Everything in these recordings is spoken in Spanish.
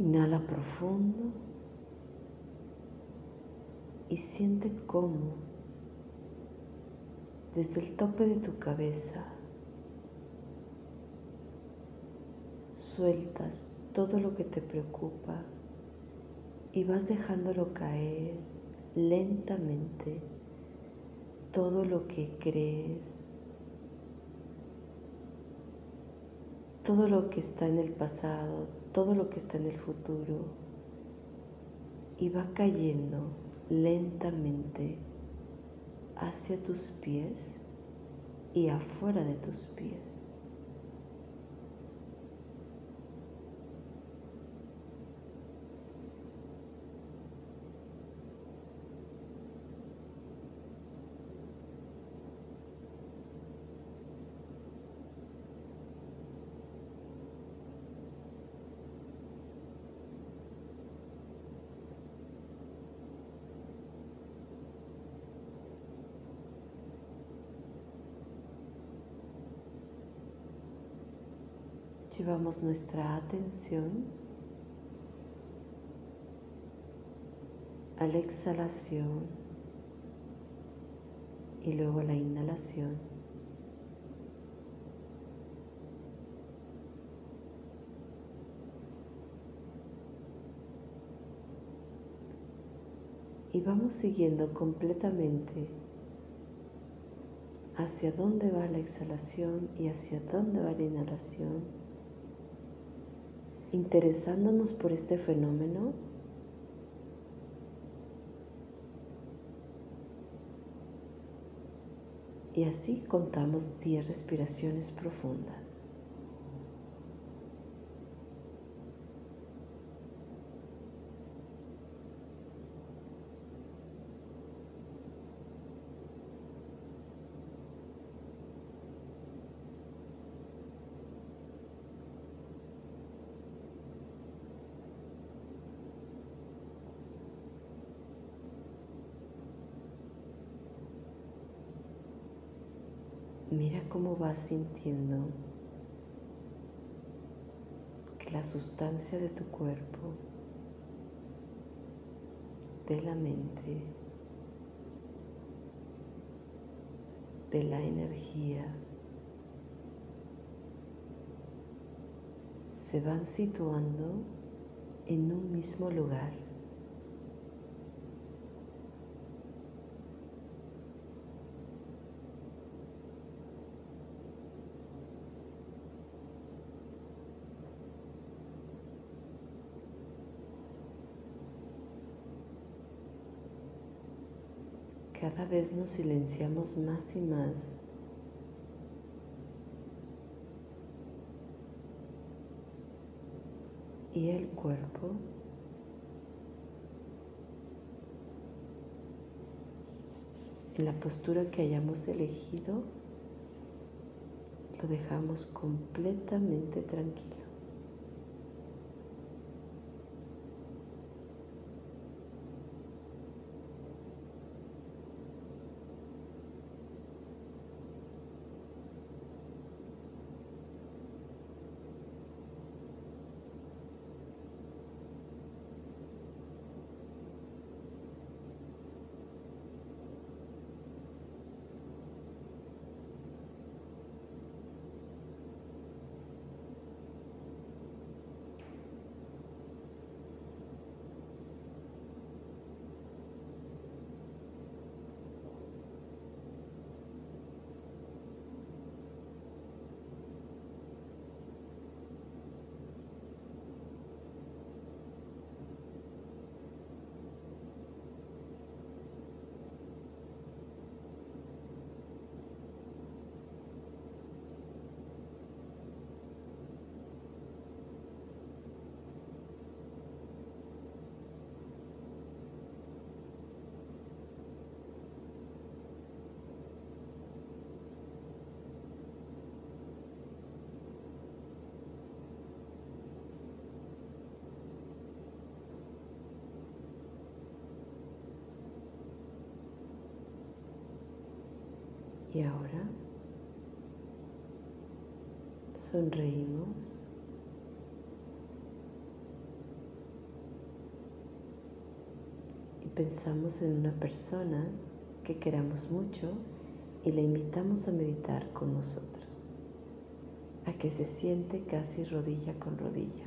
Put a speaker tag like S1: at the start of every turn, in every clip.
S1: Inhala profundo y siente cómo desde el tope de tu cabeza sueltas todo lo que te preocupa y vas dejándolo caer lentamente todo lo que crees, todo lo que está en el pasado, todo lo que está en el futuro y va cayendo lentamente hacia tus pies y afuera de tus pies. Llevamos nuestra atención a la exhalación y luego a la inhalación. Y vamos siguiendo completamente hacia dónde va la exhalación y hacia dónde va la inhalación interesándonos por este fenómeno, y así contamos 10 respiraciones profundas. Mira cómo vas sintiendo que la sustancia de tu cuerpo, de la mente, de la energía, se van situando en un mismo lugar. cada vez nos silenciamos más y más. Y el cuerpo en la postura que hayamos elegido lo dejamos completamente tranquilo. Y ahora sonreímos. Y pensamos en una persona que queramos mucho y la invitamos a meditar con nosotros, a que se siente casi rodilla con rodilla.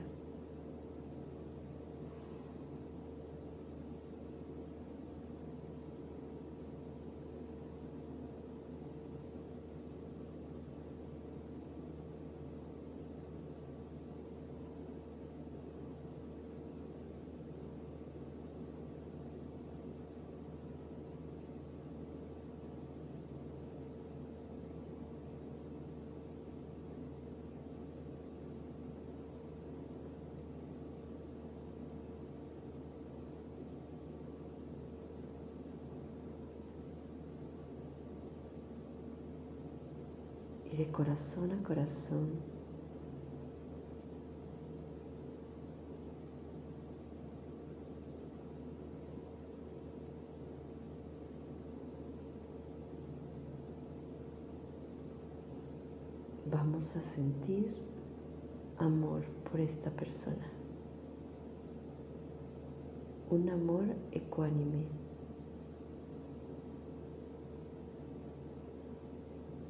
S1: Corazón a corazón vamos a sentir amor por esta persona. Un amor ecuánime.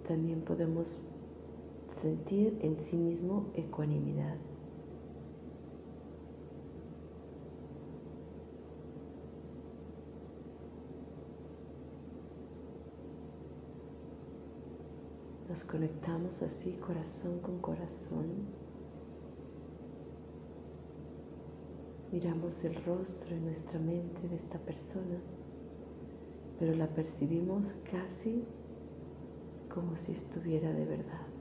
S1: también podemos sentir en sí mismo ecuanimidad. Nos conectamos así corazón con corazón. Miramos el rostro en nuestra mente de esta persona, pero la percibimos casi como si estuviera de verdad.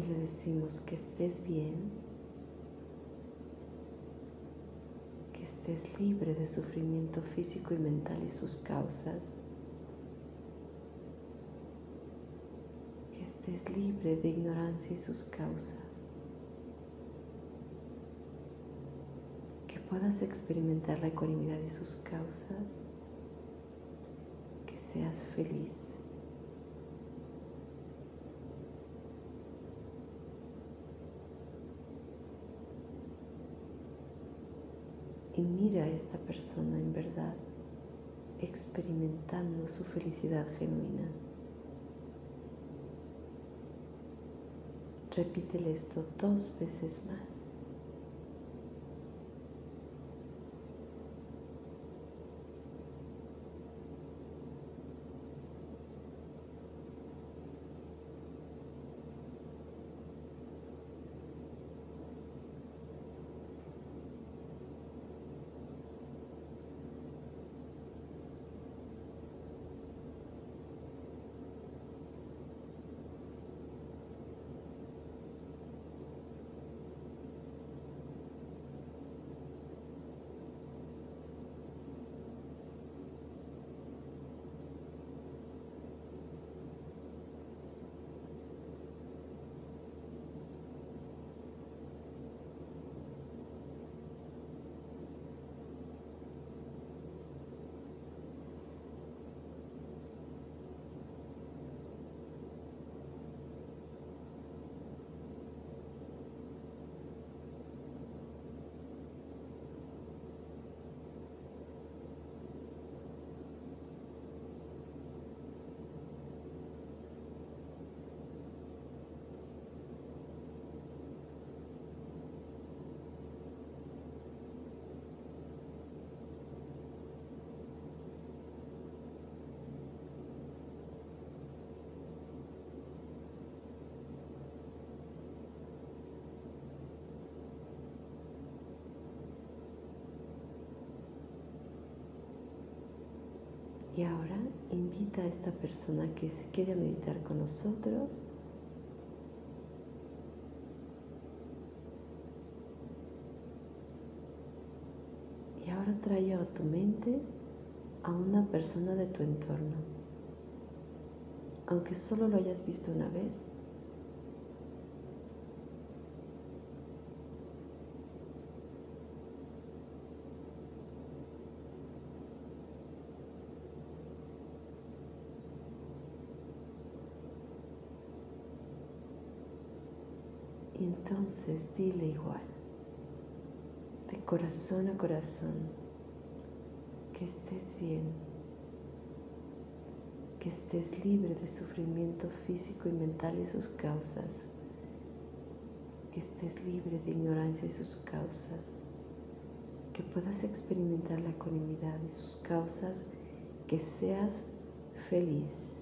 S1: Y le decimos que estés bien, que estés libre de sufrimiento físico y mental y sus causas, que estés libre de ignorancia y sus causas. puedas experimentar la ecuanimidad y sus causas, que seas feliz. Y mira a esta persona en verdad experimentando su felicidad genuina. Repítele esto dos veces más. Y ahora invita a esta persona que se quede a meditar con nosotros. Y ahora trae a tu mente a una persona de tu entorno. Aunque solo lo hayas visto una vez, Y entonces dile igual. de corazón a corazón, que estés bien, que estés libre de sufrimiento físico y mental y sus causas, que estés libre de ignorancia y sus causas, que puedas experimentar la ecuanimidad y sus causas, que seas feliz.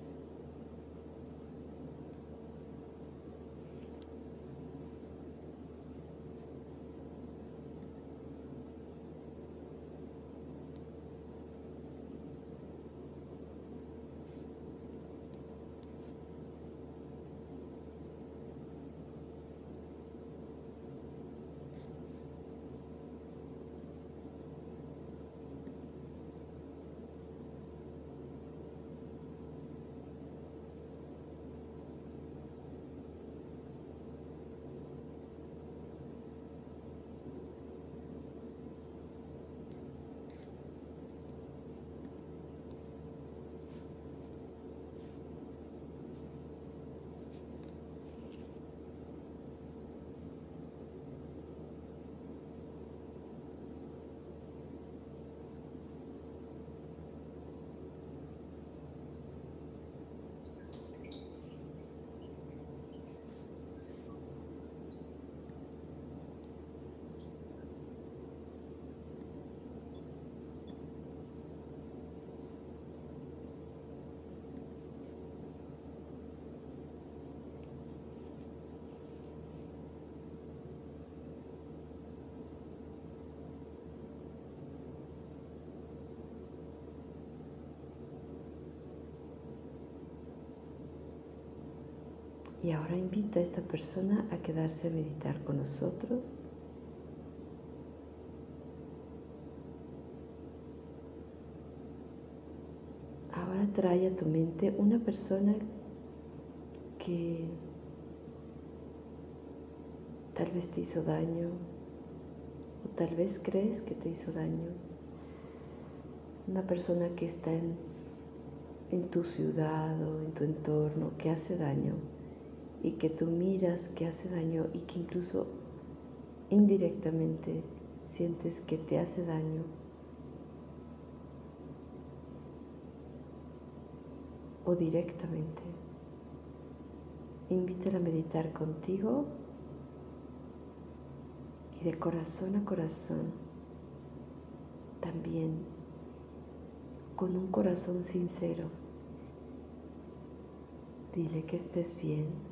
S1: Y ahora invita a esta persona a quedarse a meditar con nosotros. Ahora trae a tu mente una persona que tal vez te hizo daño o tal vez crees que te hizo daño. Una persona que está en, en tu ciudad o en tu entorno que hace daño y que tú miras que hace daño y que incluso indirectamente sientes que te hace daño. O directamente. Invítala a meditar contigo y de corazón a corazón también con un corazón sincero. Dile que estés bien.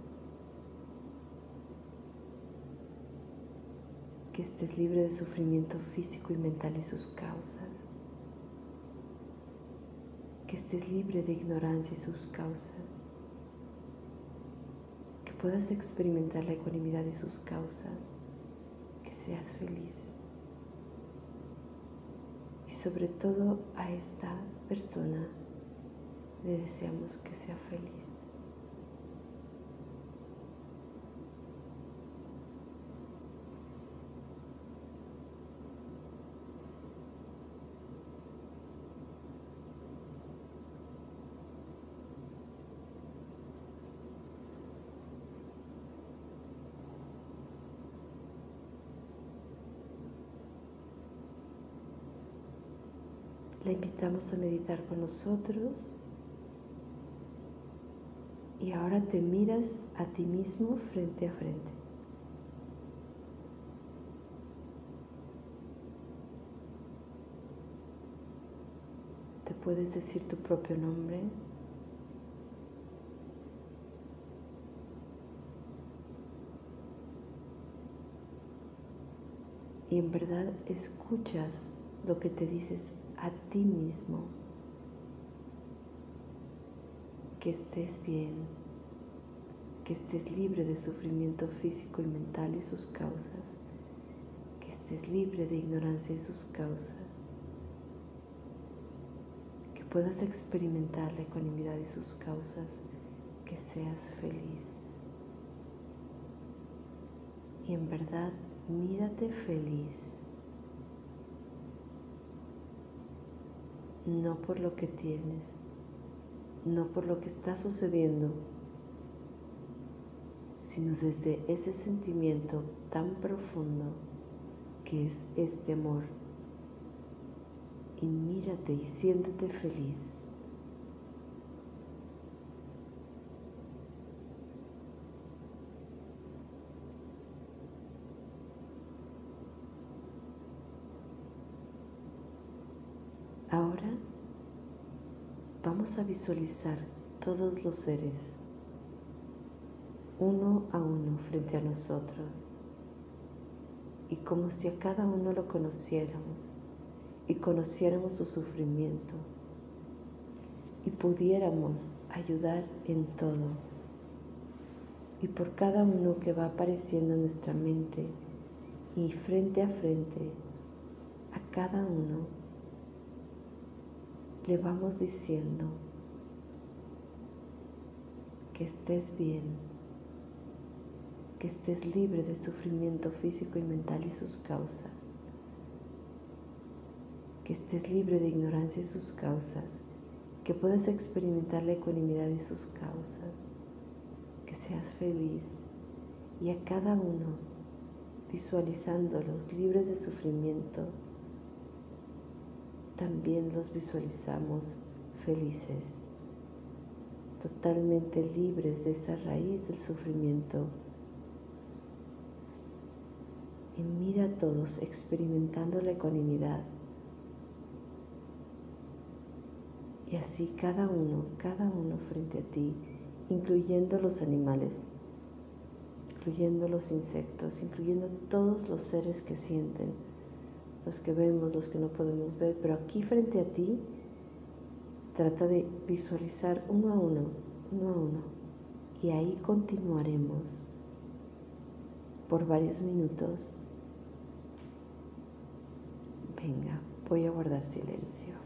S1: Que estés libre de sufrimiento físico y mental y sus causas, que estés libre de ignorancia y sus causas, que puedas experimentar la ecuanimidad y sus causas, que seas feliz. Y sobre todo a esta persona le deseamos que sea feliz. La invitamos a meditar con nosotros y ahora te miras a ti mismo frente a frente. Te puedes decir tu propio nombre. Y en verdad escuchas lo que te dices a ti mismo que estés bien, que estés libre de sufrimiento físico y mental y sus causas, que estés libre de ignorancia y sus causas, que puedas experimentar la ecuanimidad y sus causas, que seas feliz. Y en verdad, mírate feliz no por lo que tienes, no por lo que está sucediendo, sino desde ese sentimiento tan profundo que es este amor y mírate y siéntete feliz. Ahora vamos a visualizar todos los seres uno a uno frente a nosotros y como si a cada uno lo conociéramos y conociéramos su sufrimiento y pudiéramos ayudar en todo. Y por cada uno que va apareciendo en nuestra mente y frente a frente a cada uno, le vamos diciendo que estés bien, que estés libre de sufrimiento físico y mental y sus causas que estés libre de ignorancia y sus causas, que puedas experimentar la ecuanimidad y sus causas, que seas feliz y a cada uno visualizándolos libres de sufrimiento, también los visualizamos felices, totalmente libres de esa raíz del sufrimiento. Y mira a todos experimentando la ecuanimidad Y así cada uno, cada uno frente a ti, incluyendo los animales, incluyendo los insectos, incluyendo todos los seres que sienten, los que vemos, los que no podemos ver, pero aquí frente a ti, trata de visualizar uno a uno, uno a uno, y ahí continuaremos por varios minutos. Venga, voy a guardar silencio.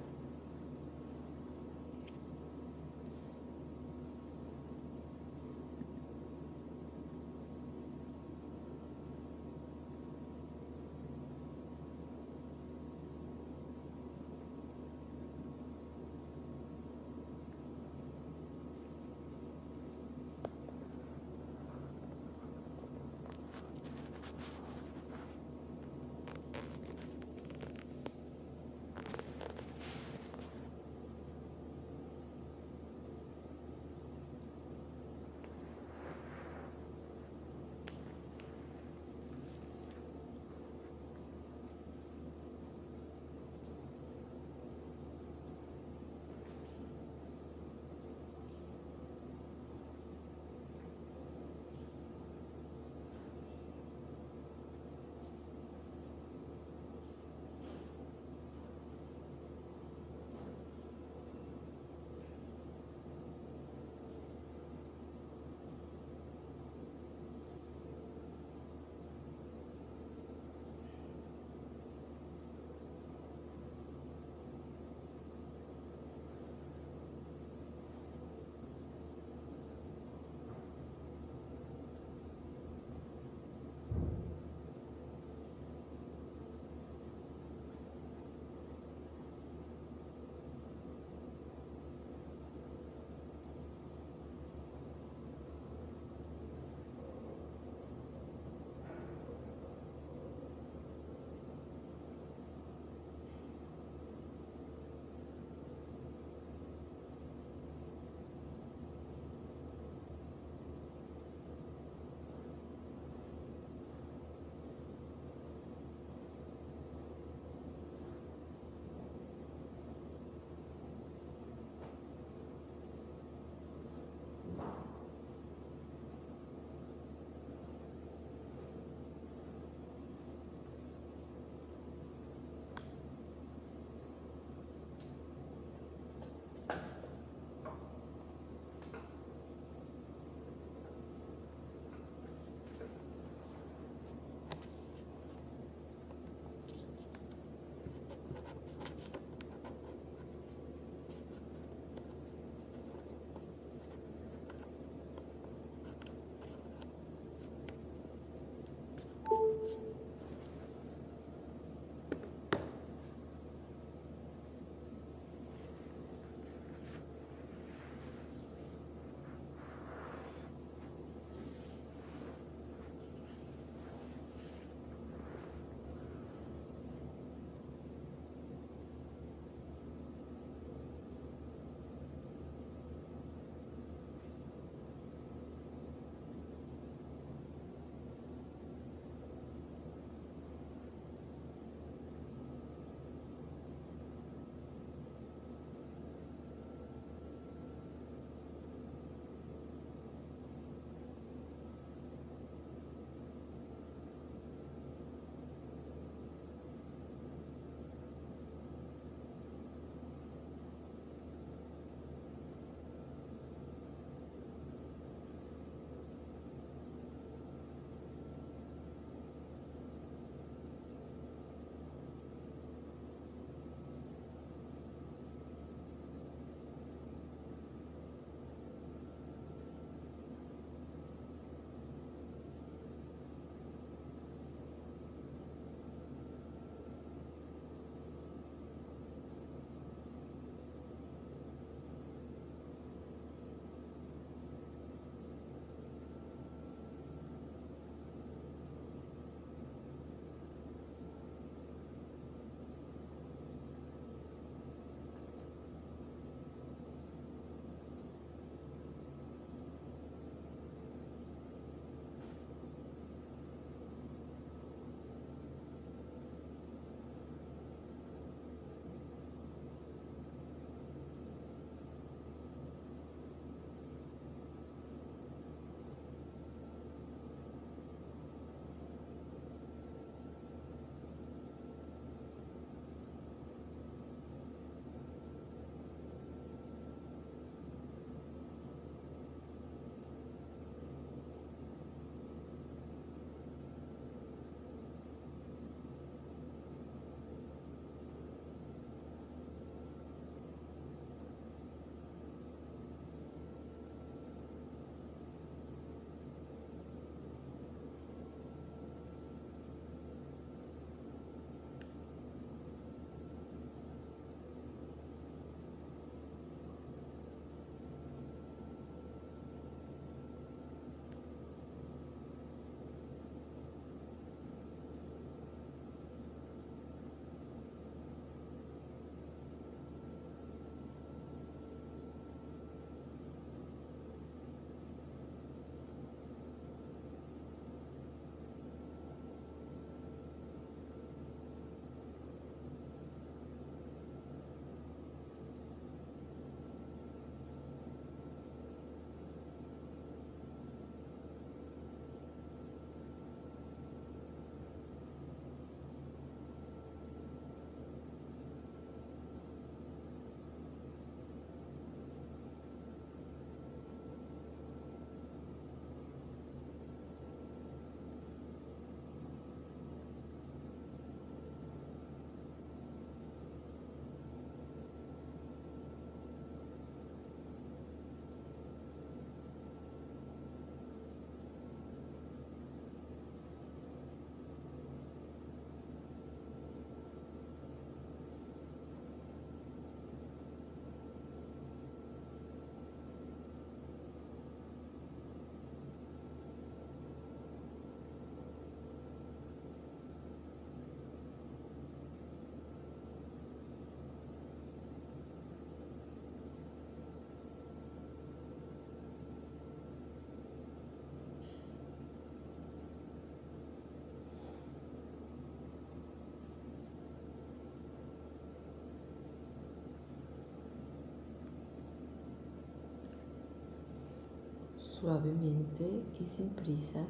S1: Suavemente y sin prisa,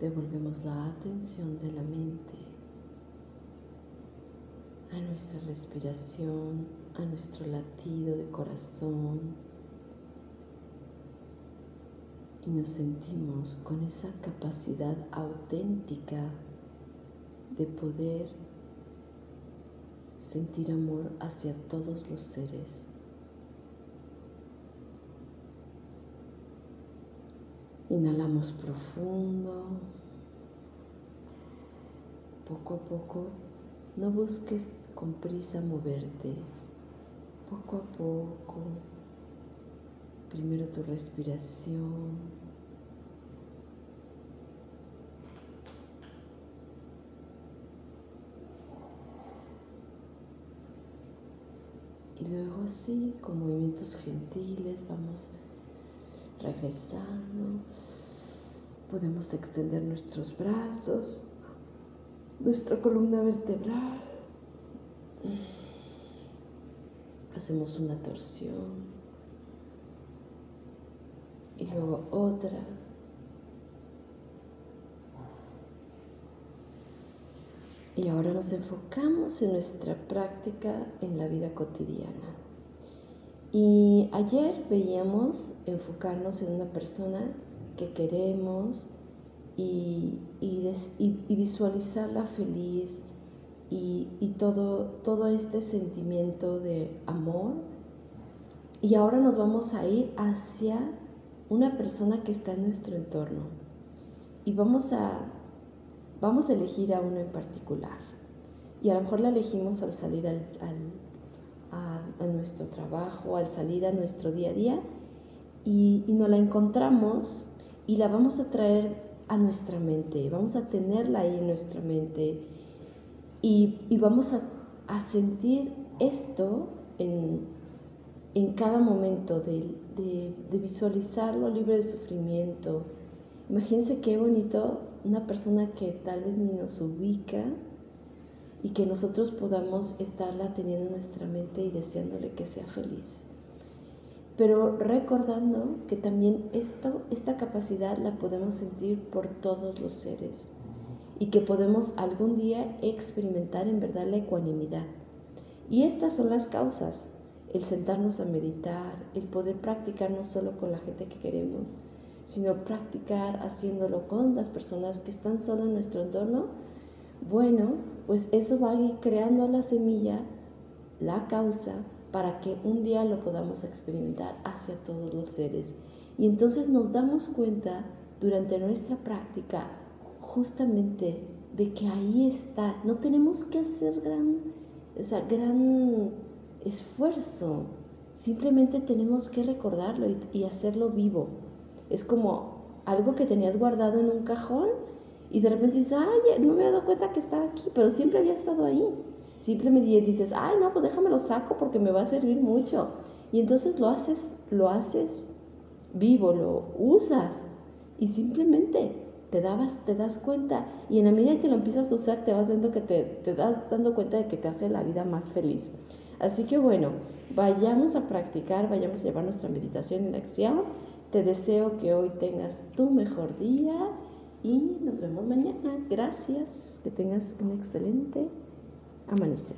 S1: devolvemos la atención de la mente a nuestra respiración, a nuestro latido de corazón y nos sentimos con esa capacidad auténtica de poder sentir amor hacia todos los seres. Inhalamos profundo. Poco a poco, no busques con prisa moverte. Poco a poco, primero tu respiración. Y luego así, con movimientos gentiles, vamos regresando. Podemos extender nuestros brazos, nuestra columna vertebral. Hacemos una torsión y luego otra. Y ahora nos enfocamos en nuestra práctica en la vida cotidiana. Y ayer veíamos enfocarnos en una persona que queremos y, visualizarla feliz y, todo, todo este sentimiento de amor. Y ahora nos vamos a ir hacia una persona que está en nuestro entorno y vamos a, vamos a elegir a uno en particular. Y a lo mejor la elegimos al salir al a, nuestro trabajo, al salir a nuestro día a día y, nos la encontramos y la vamos a traer a nuestra mente, vamos a tenerla ahí en nuestra mente y, vamos a, sentir esto en, en cada momento de, de, de, visualizarlo libre de sufrimiento. Imagínense qué bonito una persona que tal vez ni nos ubica, y que nosotros podamos estarla teniendo en nuestra mente y deseándole que sea feliz. Pero recordando que también esta capacidad la podemos sentir por todos los seres y que podemos algún día experimentar en verdad la ecuanimidad. Y estas son las causas, el sentarnos a meditar, el poder practicar no solo con la gente que queremos, sino practicar haciéndolo con las personas que están solo en nuestro entorno. Bueno, pues eso va a ir creando la semilla, la causa, para que un día lo podamos experimentar hacia todos los seres. Y entonces nos damos cuenta durante nuestra práctica justamente de que ahí está. No tenemos que hacer gran, gran esfuerzo. Simplemente tenemos que recordarlo y hacerlo vivo. Es como algo que tenías guardado en un cajón y de repente dices, ay, no me he dado cuenta que estaba aquí, pero siempre había estado ahí. Simplemente dices, ay, no, pues déjame lo saco porque me va a servir mucho. Y entonces lo haces, lo haces vivo, lo usas y simplemente te, dabas, te das cuenta. Y en la medida que lo empiezas a usar, te vas dando que te, te das dando cuenta de que te hace la vida más feliz. Así que bueno, vayamos a practicar, vayamos a llevar nuestra meditación en acción. Te deseo que hoy tengas tu mejor día y nos vemos mañana. Gracias. Que tengas un excelente amanecer.